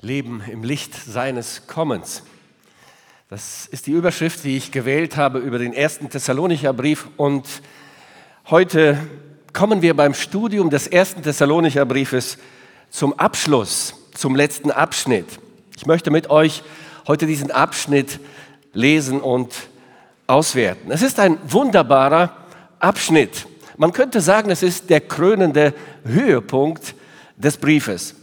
Leben im Licht seines Kommens. Das ist die Überschrift, die ich gewählt habe über den ersten Thessalonicher Brief. Und heute kommen wir beim Studium des ersten Thessalonicher Briefes zum Abschluss, zum letzten Abschnitt. Ich möchte mit euch heute diesen Abschnitt lesen und auswerten. Es ist ein wunderbarer Abschnitt. Man könnte sagen, es ist der krönende Höhepunkt des Briefes.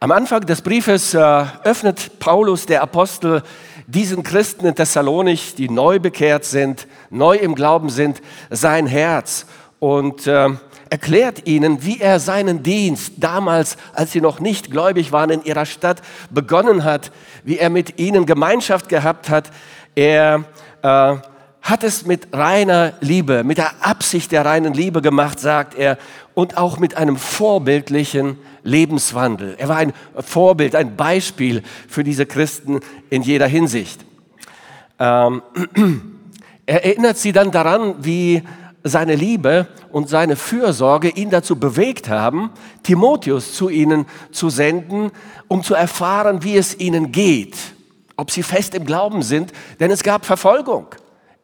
Am Anfang des Briefes äh, öffnet Paulus, der Apostel, diesen Christen in Thessalonich, die neu bekehrt sind, neu im Glauben sind, sein Herz und äh, erklärt ihnen, wie er seinen Dienst damals, als sie noch nicht gläubig waren, in ihrer Stadt begonnen hat, wie er mit ihnen Gemeinschaft gehabt hat. Er äh, hat es mit reiner Liebe, mit der Absicht der reinen Liebe gemacht, sagt er, und auch mit einem vorbildlichen Lebenswandel. Er war ein Vorbild, ein Beispiel für diese Christen in jeder Hinsicht. Ähm, er erinnert sie dann daran, wie seine Liebe und seine Fürsorge ihn dazu bewegt haben, Timotheus zu ihnen zu senden, um zu erfahren, wie es ihnen geht, ob sie fest im Glauben sind, denn es gab Verfolgung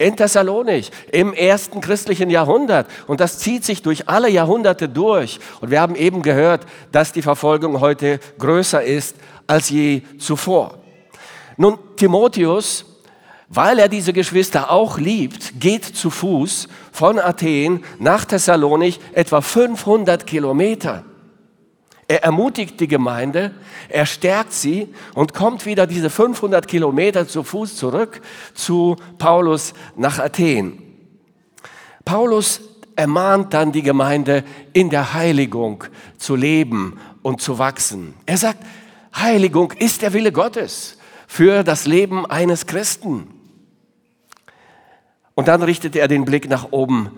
in Thessalonich im ersten christlichen Jahrhundert. Und das zieht sich durch alle Jahrhunderte durch. Und wir haben eben gehört, dass die Verfolgung heute größer ist als je zuvor. Nun, Timotheus, weil er diese Geschwister auch liebt, geht zu Fuß von Athen nach Thessalonich etwa 500 Kilometer. Er ermutigt die Gemeinde, er stärkt sie und kommt wieder diese 500 Kilometer zu Fuß zurück zu Paulus nach Athen. Paulus ermahnt dann die Gemeinde, in der Heiligung zu leben und zu wachsen. Er sagt, Heiligung ist der Wille Gottes für das Leben eines Christen. Und dann richtet er den Blick nach oben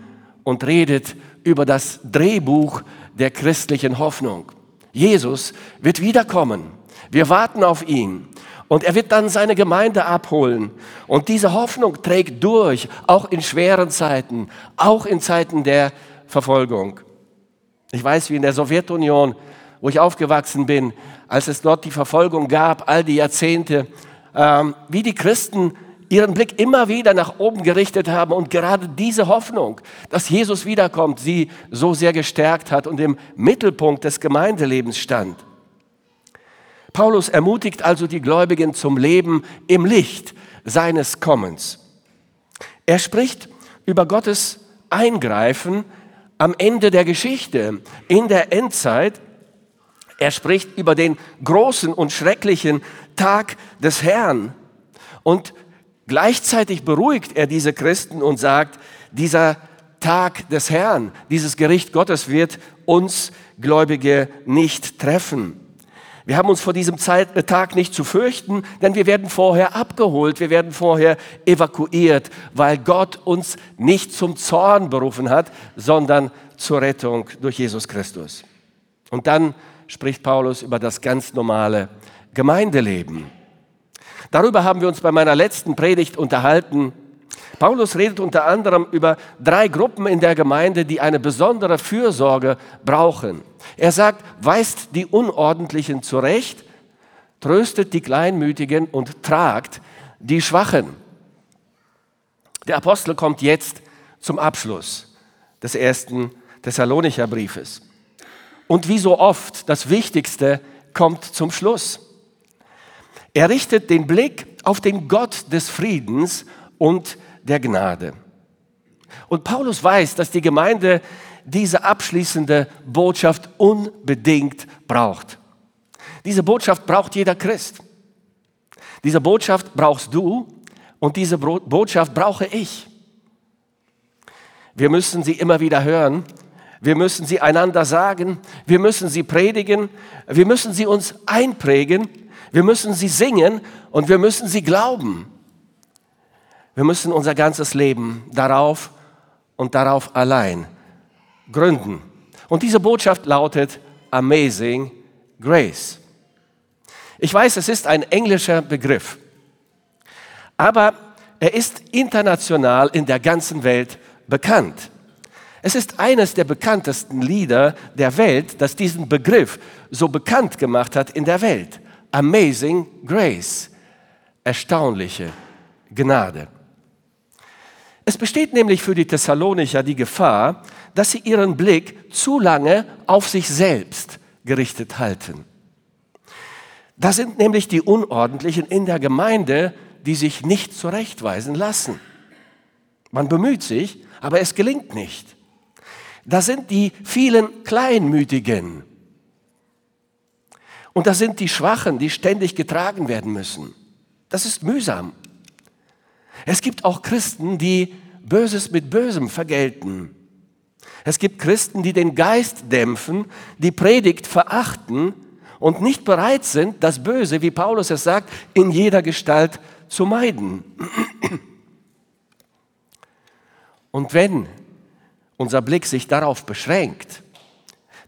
und redet über das Drehbuch der christlichen Hoffnung. Jesus wird wiederkommen. Wir warten auf ihn. Und er wird dann seine Gemeinde abholen. Und diese Hoffnung trägt durch, auch in schweren Zeiten, auch in Zeiten der Verfolgung. Ich weiß, wie in der Sowjetunion, wo ich aufgewachsen bin, als es dort die Verfolgung gab, all die Jahrzehnte, ähm, wie die Christen ihren Blick immer wieder nach oben gerichtet haben und gerade diese Hoffnung, dass Jesus wiederkommt, sie so sehr gestärkt hat und im Mittelpunkt des Gemeindelebens stand. Paulus ermutigt also die Gläubigen zum Leben im Licht seines Kommens. Er spricht über Gottes Eingreifen am Ende der Geschichte, in der Endzeit. Er spricht über den großen und schrecklichen Tag des Herrn. Und Gleichzeitig beruhigt er diese Christen und sagt, dieser Tag des Herrn, dieses Gericht Gottes wird uns Gläubige nicht treffen. Wir haben uns vor diesem äh, Tag nicht zu fürchten, denn wir werden vorher abgeholt, wir werden vorher evakuiert, weil Gott uns nicht zum Zorn berufen hat, sondern zur Rettung durch Jesus Christus. Und dann spricht Paulus über das ganz normale Gemeindeleben. Darüber haben wir uns bei meiner letzten Predigt unterhalten. Paulus redet unter anderem über drei Gruppen in der Gemeinde, die eine besondere Fürsorge brauchen. Er sagt, weist die Unordentlichen zurecht, tröstet die Kleinmütigen und tragt die Schwachen. Der Apostel kommt jetzt zum Abschluss des ersten Thessalonicher Briefes. Und wie so oft, das Wichtigste kommt zum Schluss. Er richtet den Blick auf den Gott des Friedens und der Gnade. Und Paulus weiß, dass die Gemeinde diese abschließende Botschaft unbedingt braucht. Diese Botschaft braucht jeder Christ. Diese Botschaft brauchst du und diese Botschaft brauche ich. Wir müssen sie immer wieder hören. Wir müssen sie einander sagen. Wir müssen sie predigen. Wir müssen sie uns einprägen wir müssen sie singen und wir müssen sie glauben. Wir müssen unser ganzes Leben darauf und darauf allein gründen. Und diese Botschaft lautet Amazing Grace. Ich weiß, es ist ein englischer Begriff, aber er ist international in der ganzen Welt bekannt. Es ist eines der bekanntesten Lieder der Welt, das diesen Begriff so bekannt gemacht hat in der Welt. Amazing Grace. Erstaunliche Gnade. Es besteht nämlich für die Thessalonicher die Gefahr, dass sie ihren Blick zu lange auf sich selbst gerichtet halten. Da sind nämlich die Unordentlichen in der Gemeinde, die sich nicht zurechtweisen lassen. Man bemüht sich, aber es gelingt nicht. Da sind die vielen Kleinmütigen. Und da sind die Schwachen, die ständig getragen werden müssen. Das ist mühsam. Es gibt auch Christen, die Böses mit Bösem vergelten. Es gibt Christen, die den Geist dämpfen, die Predigt verachten und nicht bereit sind, das Böse, wie Paulus es sagt, in jeder Gestalt zu meiden. Und wenn unser Blick sich darauf beschränkt,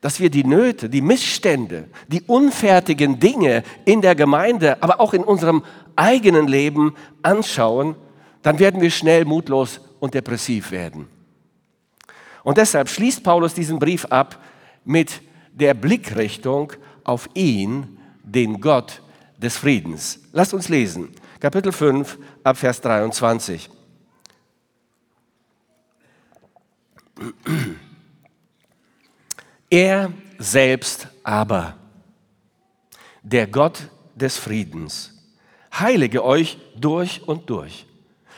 dass wir die Nöte, die Missstände, die unfertigen Dinge in der Gemeinde, aber auch in unserem eigenen Leben anschauen, dann werden wir schnell mutlos und depressiv werden. Und deshalb schließt Paulus diesen Brief ab mit der Blickrichtung auf ihn, den Gott des Friedens. Lasst uns lesen. Kapitel 5 ab Vers 23. Er selbst aber, der Gott des Friedens, heilige euch durch und durch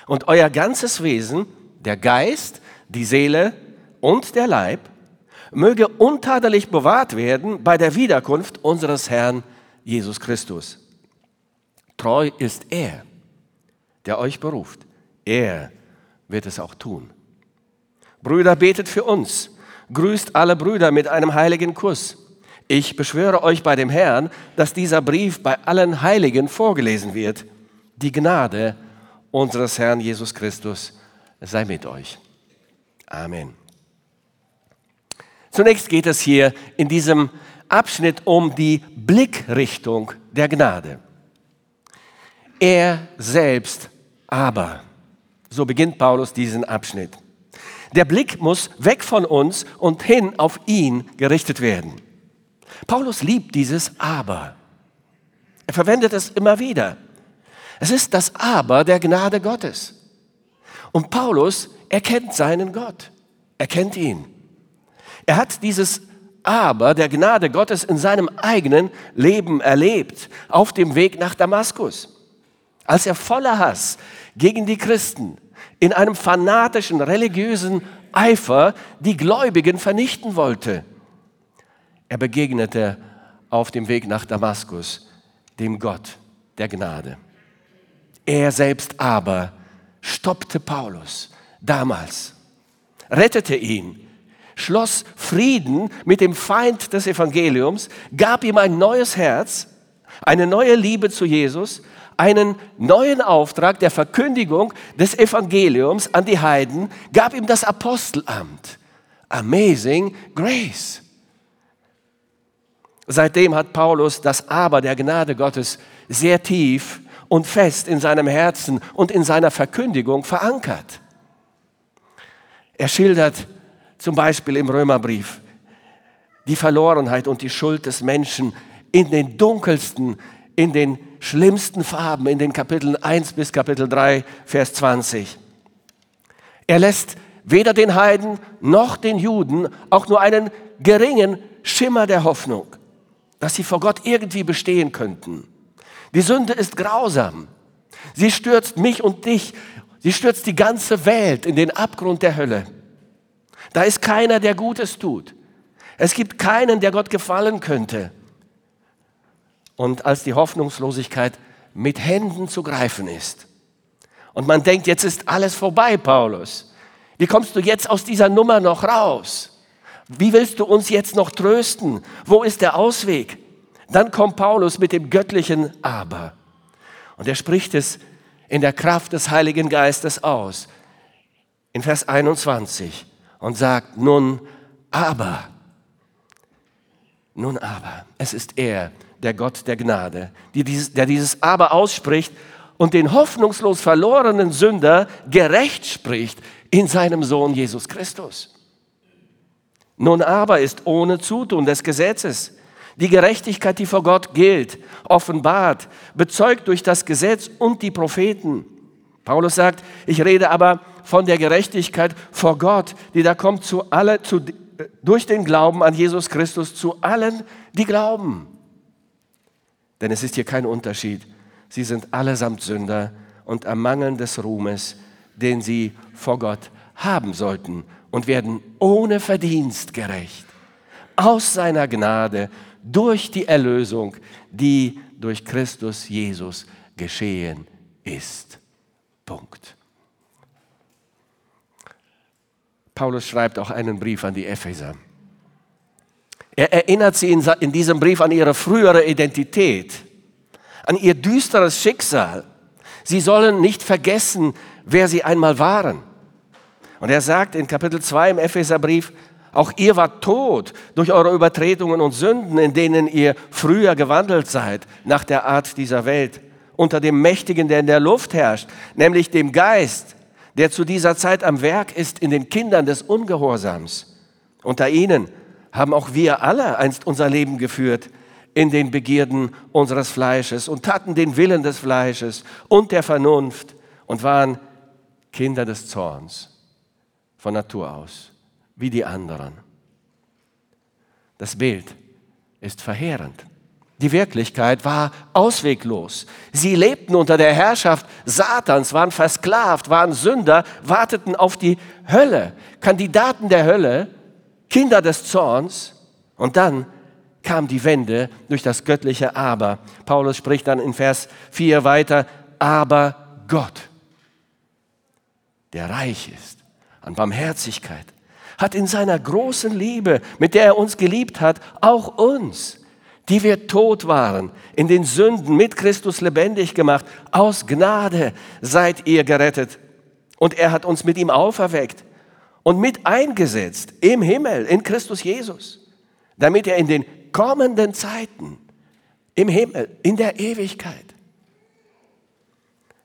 und euer ganzes Wesen, der Geist, die Seele und der Leib, möge untadelig bewahrt werden bei der Wiederkunft unseres Herrn Jesus Christus. Treu ist er, der euch beruft. Er wird es auch tun. Brüder, betet für uns. Grüßt alle Brüder mit einem heiligen Kuss. Ich beschwöre euch bei dem Herrn, dass dieser Brief bei allen Heiligen vorgelesen wird. Die Gnade unseres Herrn Jesus Christus sei mit euch. Amen. Zunächst geht es hier in diesem Abschnitt um die Blickrichtung der Gnade. Er selbst aber. So beginnt Paulus diesen Abschnitt. Der Blick muss weg von uns und hin auf ihn gerichtet werden. Paulus liebt dieses Aber. Er verwendet es immer wieder. Es ist das Aber der Gnade Gottes. Und Paulus erkennt seinen Gott. Er kennt ihn. Er hat dieses Aber der Gnade Gottes in seinem eigenen Leben erlebt, auf dem Weg nach Damaskus. Als er voller Hass gegen die Christen in einem fanatischen religiösen Eifer die Gläubigen vernichten wollte. Er begegnete auf dem Weg nach Damaskus dem Gott der Gnade. Er selbst aber stoppte Paulus damals, rettete ihn, schloss Frieden mit dem Feind des Evangeliums, gab ihm ein neues Herz, eine neue Liebe zu Jesus, einen neuen Auftrag der Verkündigung des Evangeliums an die Heiden, gab ihm das Apostelamt. Amazing Grace. Seitdem hat Paulus das Aber der Gnade Gottes sehr tief und fest in seinem Herzen und in seiner Verkündigung verankert. Er schildert zum Beispiel im Römerbrief die Verlorenheit und die Schuld des Menschen in den dunkelsten, in den schlimmsten Farben, in den Kapiteln 1 bis Kapitel 3, Vers 20. Er lässt weder den Heiden noch den Juden auch nur einen geringen Schimmer der Hoffnung, dass sie vor Gott irgendwie bestehen könnten. Die Sünde ist grausam. Sie stürzt mich und dich, sie stürzt die ganze Welt in den Abgrund der Hölle. Da ist keiner, der Gutes tut. Es gibt keinen, der Gott gefallen könnte. Und als die Hoffnungslosigkeit mit Händen zu greifen ist und man denkt, jetzt ist alles vorbei, Paulus. Wie kommst du jetzt aus dieser Nummer noch raus? Wie willst du uns jetzt noch trösten? Wo ist der Ausweg? Dann kommt Paulus mit dem göttlichen Aber. Und er spricht es in der Kraft des Heiligen Geistes aus. In Vers 21 und sagt, nun aber, nun aber, es ist er, der Gott der Gnade, der dieses Aber ausspricht und den hoffnungslos verlorenen Sünder gerecht spricht in seinem Sohn Jesus Christus. Nun aber ist ohne Zutun des Gesetzes die Gerechtigkeit, die vor Gott gilt, offenbart, bezeugt durch das Gesetz und die Propheten. Paulus sagt, ich rede aber von der Gerechtigkeit vor Gott, die da kommt zu alle, zu, durch den Glauben an Jesus Christus zu allen, die glauben. Denn es ist hier kein Unterschied. Sie sind allesamt Sünder und ermangeln des Ruhmes, den sie vor Gott haben sollten und werden ohne Verdienst gerecht. Aus seiner Gnade durch die Erlösung, die durch Christus Jesus geschehen ist. Punkt. Paulus schreibt auch einen Brief an die Epheser. Er erinnert sie in, diesem Brief an ihre frühere Identität, an ihr düsteres Schicksal. Sie sollen nicht vergessen, wer sie einmal waren. Und er sagt in Kapitel 2 im Epheserbrief, auch ihr wart tot durch eure Übertretungen und Sünden, in denen ihr früher gewandelt seid, nach der Art dieser Welt, unter dem Mächtigen, der in der Luft herrscht, nämlich dem Geist, der zu dieser Zeit am Werk ist in den Kindern des Ungehorsams. Unter ihnen haben auch wir alle einst unser Leben geführt in den Begierden unseres Fleisches und taten den Willen des Fleisches und der Vernunft und waren Kinder des Zorns von Natur aus, wie die anderen. Das Bild ist verheerend. Die Wirklichkeit war ausweglos. Sie lebten unter der Herrschaft Satans, waren versklavt, waren Sünder, warteten auf die Hölle, Kandidaten der Hölle, Kinder des Zorns. Und dann kam die Wende durch das göttliche Aber. Paulus spricht dann in Vers 4 weiter, aber Gott, der reich ist an Barmherzigkeit, hat in seiner großen Liebe, mit der er uns geliebt hat, auch uns, die wir tot waren, in den Sünden mit Christus lebendig gemacht. Aus Gnade seid ihr gerettet. Und er hat uns mit ihm auferweckt und mit eingesetzt im Himmel, in Christus Jesus, damit er in den kommenden Zeiten, im Himmel, in der Ewigkeit,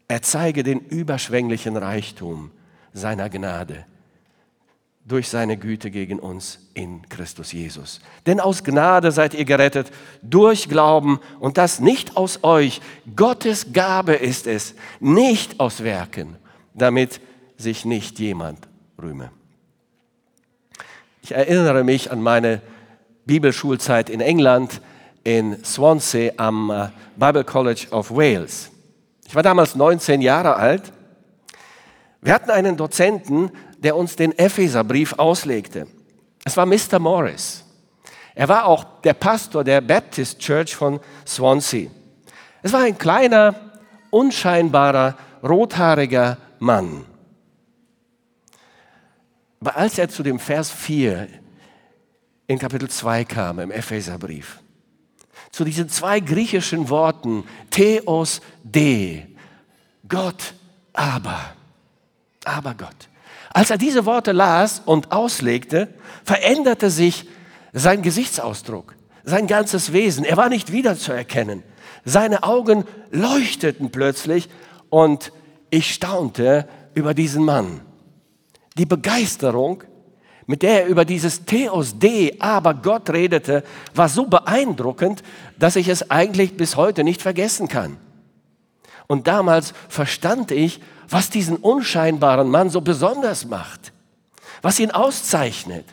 er zeige den überschwänglichen Reichtum seiner Gnade durch seine Güte gegen uns in Christus Jesus. Denn aus Gnade seid ihr gerettet durch Glauben und das nicht aus euch. Gottes Gabe ist es, nicht aus Werken, damit sich nicht jemand rühme. Ich erinnere mich an meine Bibelschulzeit in England, in Swansea am äh, Bible College of Wales. Ich war damals 19 Jahre alt. Wir hatten einen Dozenten, der uns den Epheserbrief auslegte. Es war Mr. Morris. Er war auch der Pastor der Baptist Church von Swansea. Es war ein kleiner, unscheinbarer, rothaariger Mann. Aber als er zu dem Vers 4 in Kapitel 2 kam im Epheserbrief, zu diesen zwei griechischen Worten, Theos de, Gott aber, aber Gott. Als er diese Worte las und auslegte, veränderte sich sein Gesichtsausdruck, sein ganzes Wesen. Er war nicht wiederzuerkennen. Seine Augen leuchteten plötzlich und ich staunte über diesen Mann. Die Begeisterung, mit der er über dieses Theos De, aber Gott redete, war so beeindruckend, dass ich es eigentlich bis heute nicht vergessen kann. Und damals verstand ich, was diesen unscheinbaren Mann so besonders macht, was ihn auszeichnet,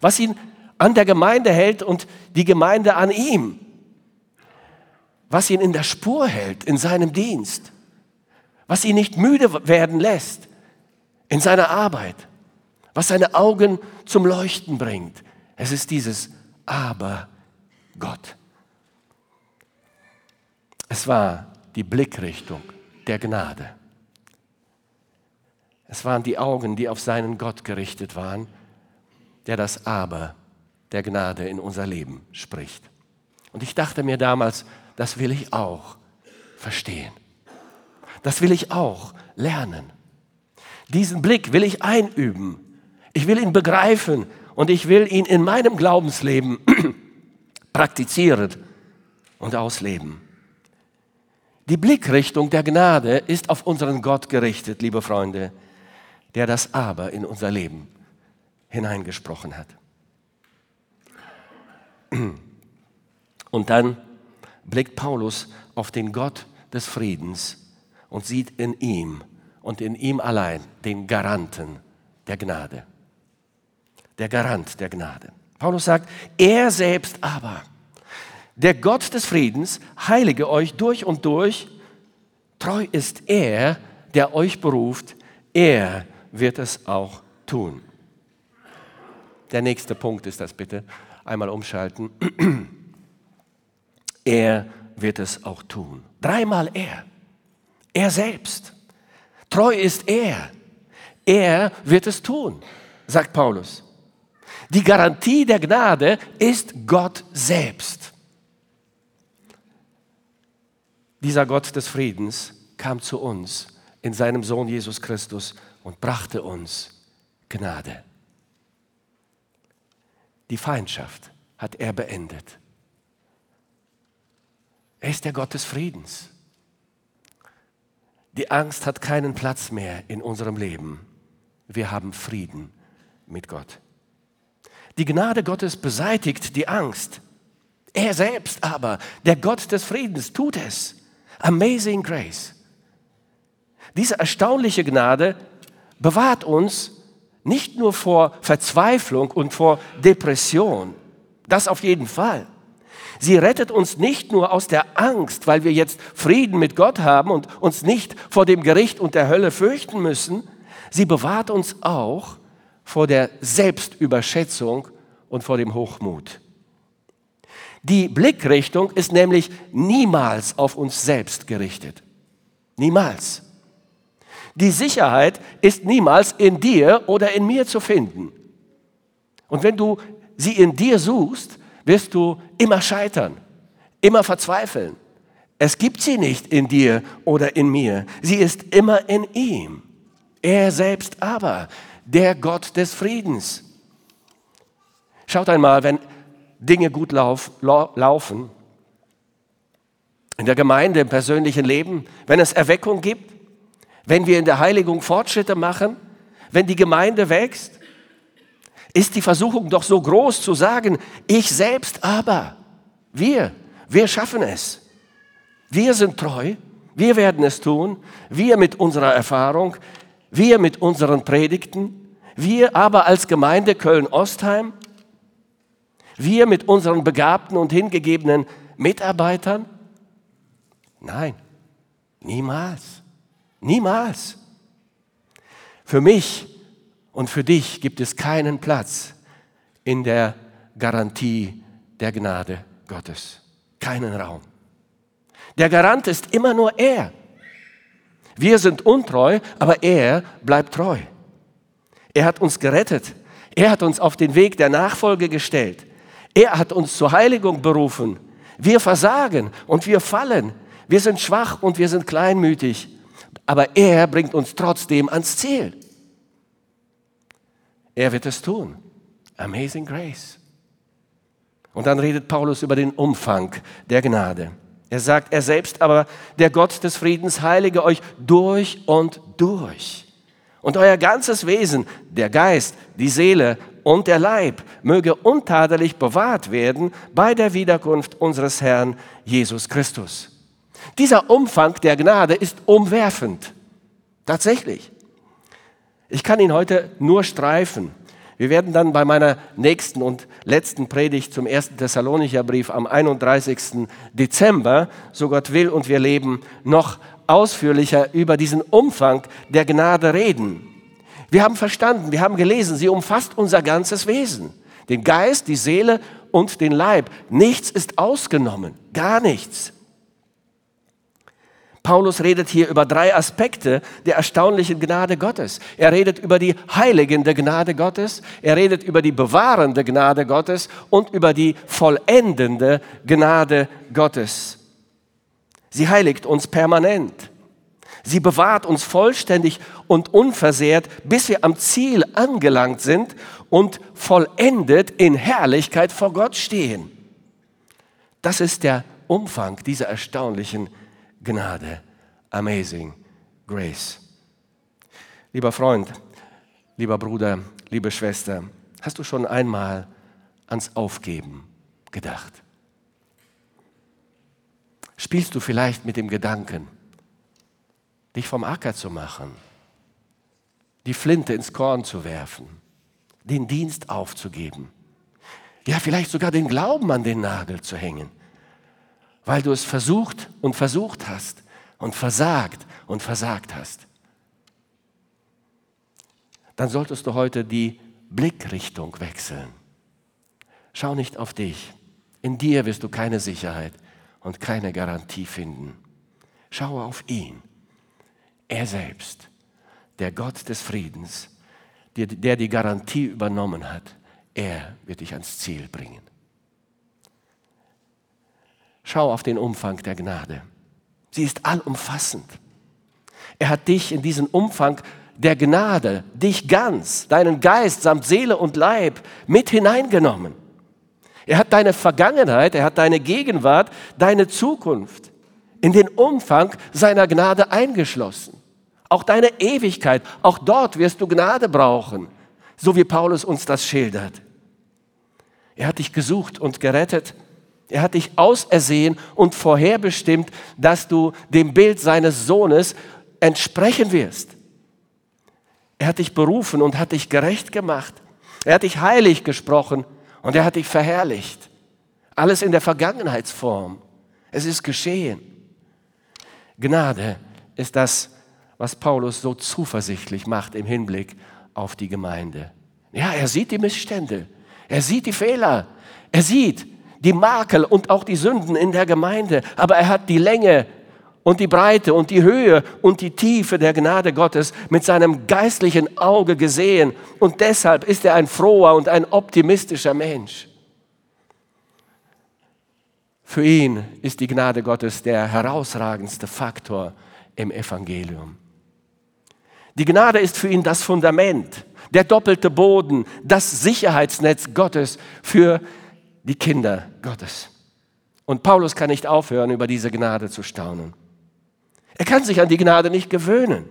was ihn an der Gemeinde hält und die Gemeinde an ihm, was ihn in der Spur hält in seinem Dienst, was ihn nicht müde werden lässt in seiner Arbeit, was seine Augen zum Leuchten bringt. Es ist dieses Aber Gott. Es war die Blickrichtung der Gnade. Es waren die Augen, die auf seinen Gott gerichtet waren, der das Aber der Gnade in unser Leben spricht. Und ich dachte mir damals, das will ich auch verstehen. Das will ich auch lernen. Diesen Blick will ich einüben. Ich will ihn begreifen und ich will ihn in meinem Glaubensleben praktizieren und ausleben. Die Blickrichtung der Gnade ist auf unseren Gott gerichtet, liebe Freunde der das Aber in unser Leben hineingesprochen hat. Und dann blickt Paulus auf den Gott des Friedens und sieht in ihm und in ihm allein den Garanten der Gnade. Der Garant der Gnade. Paulus sagt, er selbst aber, der Gott des Friedens, heilige euch durch und durch, treu ist er, der euch beruft, er wird es auch tun. Der nächste Punkt ist das bitte. Einmal umschalten. Er wird es auch tun. Dreimal er. Er selbst. Treu ist er. Er wird es tun, sagt Paulus. Die Garantie der Gnade ist Gott selbst. Dieser Gott des Friedens kam zu uns in seinem Sohn Jesus Christus und brachte uns Gnade. Die Feindschaft hat er beendet. Er ist der Gott des Friedens. Die Angst hat keinen Platz mehr in unserem Leben. Wir haben Frieden mit Gott. Die Gnade Gottes beseitigt die Angst. Er selbst aber, der Gott des Friedens, tut es. Amazing Grace. Diese erstaunliche Gnade bewahrt uns nicht nur vor Verzweiflung und vor Depression, das auf jeden Fall. Sie rettet uns nicht nur aus der Angst, weil wir jetzt Frieden mit Gott haben und uns nicht vor dem Gericht und der Hölle fürchten müssen, sie bewahrt uns auch vor der Selbstüberschätzung und vor dem Hochmut. Die Blickrichtung ist nämlich niemals auf uns selbst gerichtet. Niemals. Die Sicherheit ist niemals in dir oder in mir zu finden. Und wenn du sie in dir suchst, wirst du immer scheitern, immer verzweifeln. Es gibt sie nicht in dir oder in mir. Sie ist immer in ihm. Er selbst aber, der Gott des Friedens. Schaut einmal, wenn Dinge gut lauf, laufen, in der Gemeinde, im persönlichen Leben, wenn es Erweckung gibt, wenn wir in der Heiligung Fortschritte machen, wenn die Gemeinde wächst, ist die Versuchung doch so groß zu sagen, ich selbst aber, wir, wir schaffen es. Wir sind treu, wir werden es tun, wir mit unserer Erfahrung, wir mit unseren Predigten, wir aber als Gemeinde Köln-Ostheim, wir mit unseren begabten und hingegebenen Mitarbeitern? Nein, niemals. Niemals. Für mich und für dich gibt es keinen Platz in der Garantie der Gnade Gottes. Keinen Raum. Der Garant ist immer nur er. Wir sind untreu, aber er bleibt treu. Er hat uns gerettet. Er hat uns auf den Weg der Nachfolge gestellt. Er hat uns zur Heiligung berufen. Wir versagen und wir fallen. Wir sind schwach und wir sind kleinmütig aber er bringt uns trotzdem ans Ziel. Er wird es tun. Amazing Grace. Und dann redet Paulus über den Umfang der Gnade. Er sagt, er selbst aber, der Gott des Friedens, heilige euch durch und durch. Und euer ganzes Wesen, der Geist, die Seele und der Leib, möge untadelig bewahrt werden bei der Wiederkunft unseres Herrn Jesus Christus. Dieser Umfang der Gnade ist umwerfend. Tatsächlich. Ich kann ihn heute nur streifen. Wir werden dann bei meiner nächsten und letzten Predigt zum ersten Thessalonicher Brief am 31. Dezember, so Gott will und wir leben, noch ausführlicher über diesen Umfang der Gnade reden. Wir haben verstanden, wir haben gelesen, sie umfasst unser ganzes Wesen. Den Geist, die Seele und den Leib. Nichts ist ausgenommen, gar nichts. Paulus redet hier über drei Aspekte der erstaunlichen Gnade Gottes. Er redet über die heiligende Gnade Gottes, er redet über die bewahrende Gnade Gottes und über die vollendende Gnade Gottes. Sie heiligt uns permanent. Sie bewahrt uns vollständig und unversehrt, bis wir am Ziel angelangt sind und vollendet in Herrlichkeit vor Gott stehen. Das ist der Umfang dieser erstaunlichen Gnade. Gnade. Amazing Grace. Lieber Freund, lieber Bruder, liebe Schwester, hast du schon einmal ans Aufgeben gedacht? Spielst du vielleicht mit dem Gedanken, dich vom Acker zu machen, die Flinte ins Korn zu werfen, den Dienst aufzugeben, ja vielleicht sogar den Glauben an den Nagel zu hängen, weil du es versucht und versucht hast und versagt und versagt hast. Dann solltest du heute die Blickrichtung wechseln. Schau nicht auf dich. In dir wirst du keine Sicherheit und keine Garantie finden. Schau auf ihn. Er selbst, der Gott des Friedens, der die Garantie übernommen hat, er wird dich ans Ziel bringen. Schau auf den Umfang der Gnade. Sie ist allumfassend. Er hat dich in diesen Umfang der Gnade, dich ganz, deinen Geist samt Seele und Leib mit hineingenommen. Er hat deine Vergangenheit, er hat deine Gegenwart, deine Zukunft in den Umfang seiner Gnade eingeschlossen. Auch deine Ewigkeit, auch dort wirst du Gnade brauchen, so wie Paulus uns das schildert. Er hat dich gesucht und gerettet. Er hat dich ausersehen und vorherbestimmt, dass du dem Bild seines Sohnes entsprechen wirst. Er hat dich berufen und hat dich gerecht gemacht. Er hat dich heilig gesprochen und er hat dich verherrlicht. Alles in der Vergangenheitsform. Es ist geschehen. Gnade ist das, was Paulus so zuversichtlich macht im Hinblick auf die Gemeinde. Ja, er sieht die Missstände. Er sieht die Fehler. Er sieht die Makel und auch die Sünden in der Gemeinde. Aber er hat die Länge und die Breite und die Höhe und die Tiefe der Gnade Gottes mit seinem geistlichen Auge gesehen. Und deshalb ist er ein froher und ein optimistischer Mensch. Für ihn ist die Gnade Gottes der herausragendste Faktor im Evangelium. Die Gnade ist für ihn das Fundament, der doppelte Boden, das Sicherheitsnetz Gottes für die Kinder Gottes. Und Paulus kann nicht aufhören, über diese Gnade zu staunen. Er kann sich an die Gnade nicht gewöhnen.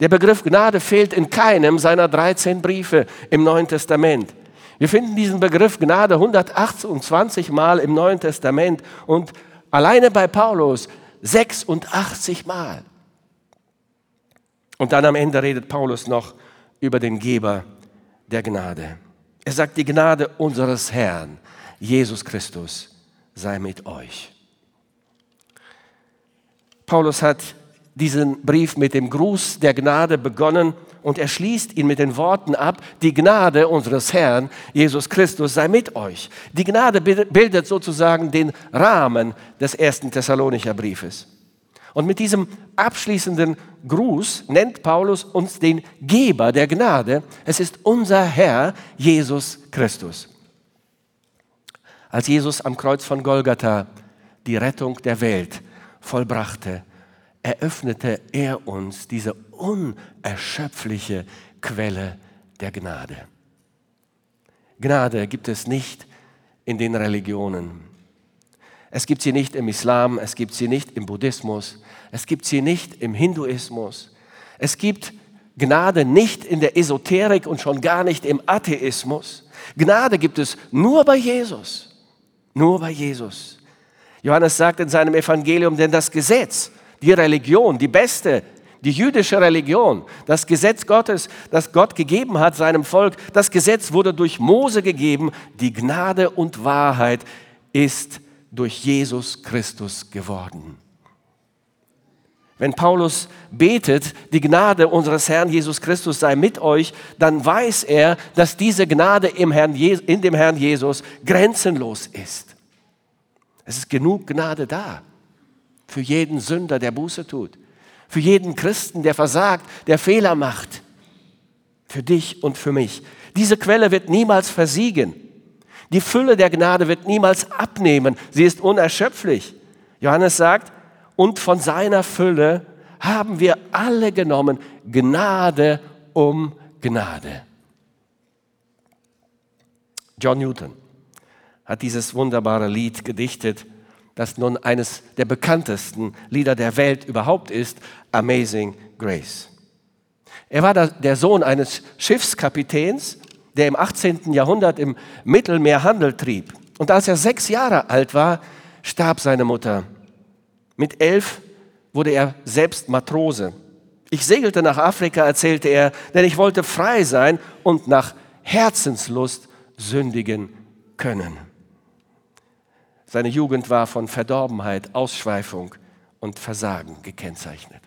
Der Begriff Gnade fehlt in keinem seiner 13 Briefe im Neuen Testament. Wir finden diesen Begriff Gnade 128 Mal im Neuen Testament und alleine bei Paulus 86 Mal. Und dann am Ende redet Paulus noch über den Geber der Gnade. Er sagt, die Gnade unseres Herrn, Jesus Christus, sei mit euch. Paulus hat diesen Brief mit dem Gruß der Gnade begonnen und er schließt ihn mit den Worten ab, die Gnade unseres Herrn, Jesus Christus, sei mit euch. Die Gnade bildet sozusagen den Rahmen des ersten Thessalonicher Briefes. Und mit diesem abschließenden Gruß nennt Paulus uns den Geber der Gnade. Es ist unser Herr Jesus Christus. Als Jesus am Kreuz von Golgatha die Rettung der Welt vollbrachte, eröffnete er uns diese unerschöpfliche Quelle der Gnade. Gnade gibt es nicht in den Religionen. Es gibt sie nicht im Islam, es gibt sie nicht im Buddhismus, es gibt sie nicht im Hinduismus. Es gibt Gnade nicht in der Esoterik und schon gar nicht im Atheismus. Gnade gibt es nur bei Jesus. Nur bei Jesus. Johannes sagt in seinem Evangelium, denn das Gesetz, die Religion, die beste, die jüdische Religion, das Gesetz Gottes, das Gott gegeben hat seinem Volk, das Gesetz wurde durch Mose gegeben, die Gnade und Wahrheit ist durch Jesus Christus geworden. Wenn Paulus betet, die Gnade unseres Herrn Jesus Christus sei mit euch, dann weiß er, dass diese Gnade im Herrn in dem Herrn Jesus grenzenlos ist. Es ist genug Gnade da für jeden Sünder, der Buße tut, für jeden Christen, der versagt, der Fehler macht, für dich und für mich. Diese Quelle wird niemals versiegen. Die Fülle der Gnade wird niemals abnehmen. Sie ist unerschöpflich. Johannes sagt, und von seiner Fülle haben wir alle genommen, Gnade um Gnade. John Newton hat dieses wunderbare Lied gedichtet, das nun eines der bekanntesten Lieder der Welt überhaupt ist, Amazing Grace. Er war der Sohn eines Schiffskapitäns, der im 18. Jahrhundert im Mittelmeer Handel trieb. Und als er sechs Jahre alt war, starb seine Mutter. Mit elf wurde er selbst Matrose. Ich segelte nach Afrika, erzählte er, denn ich wollte frei sein und nach Herzenslust sündigen können. Seine Jugend war von Verdorbenheit, Ausschweifung und Versagen gekennzeichnet.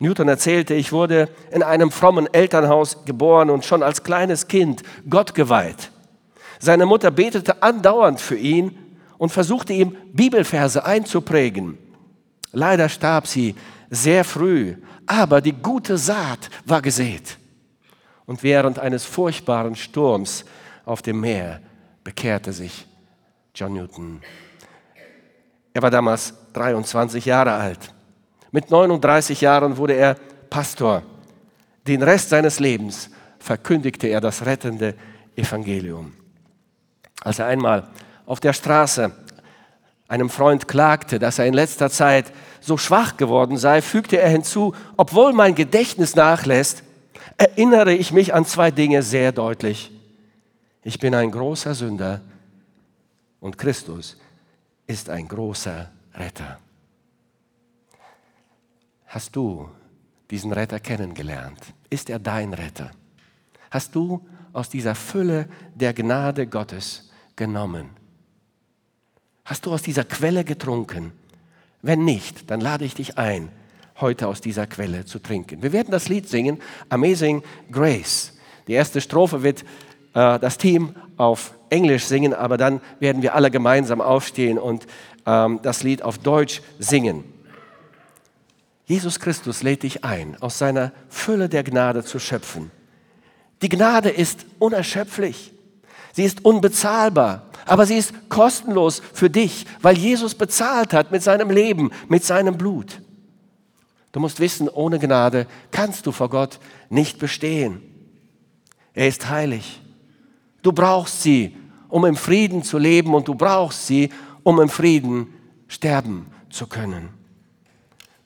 Newton erzählte, ich wurde in einem frommen Elternhaus geboren und schon als kleines Kind Gott geweiht. Seine Mutter betete andauernd für ihn und versuchte ihm Bibelverse einzuprägen. Leider starb sie sehr früh, aber die gute Saat war gesät. Und während eines furchtbaren Sturms auf dem Meer bekehrte sich John Newton. Er war damals 23 Jahre alt. Mit 39 Jahren wurde er Pastor. Den Rest seines Lebens verkündigte er das rettende Evangelium. Als er einmal auf der Straße einem Freund klagte, dass er in letzter Zeit so schwach geworden sei, fügte er hinzu, obwohl mein Gedächtnis nachlässt, erinnere ich mich an zwei Dinge sehr deutlich. Ich bin ein großer Sünder und Christus ist ein großer Retter. Hast du diesen Retter kennengelernt? Ist er dein Retter? Hast du aus dieser Fülle der Gnade Gottes genommen? Hast du aus dieser Quelle getrunken? Wenn nicht, dann lade ich dich ein, heute aus dieser Quelle zu trinken. Wir werden das Lied singen, Amazing Grace. Die erste Strophe wird äh, das Team auf Englisch singen, aber dann werden wir alle gemeinsam aufstehen und ähm, das Lied auf Deutsch singen. Jesus Christus lädt dich ein, aus seiner Fülle der Gnade zu schöpfen. Die Gnade ist unerschöpflich. Sie ist unbezahlbar, aber sie ist kostenlos für dich, weil Jesus bezahlt hat mit seinem Leben, mit seinem Blut. Du musst wissen, ohne Gnade kannst du vor Gott nicht bestehen. Er ist heilig. Du brauchst sie, um im Frieden zu leben und du brauchst sie, um im Frieden sterben zu können.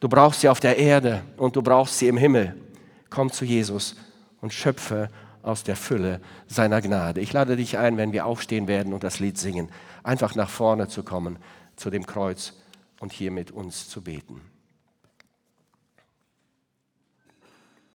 Du brauchst sie auf der Erde und du brauchst sie im Himmel. Komm zu Jesus und schöpfe aus der Fülle seiner Gnade. Ich lade dich ein, wenn wir aufstehen werden und das Lied singen, einfach nach vorne zu kommen, zu dem Kreuz und hier mit uns zu beten.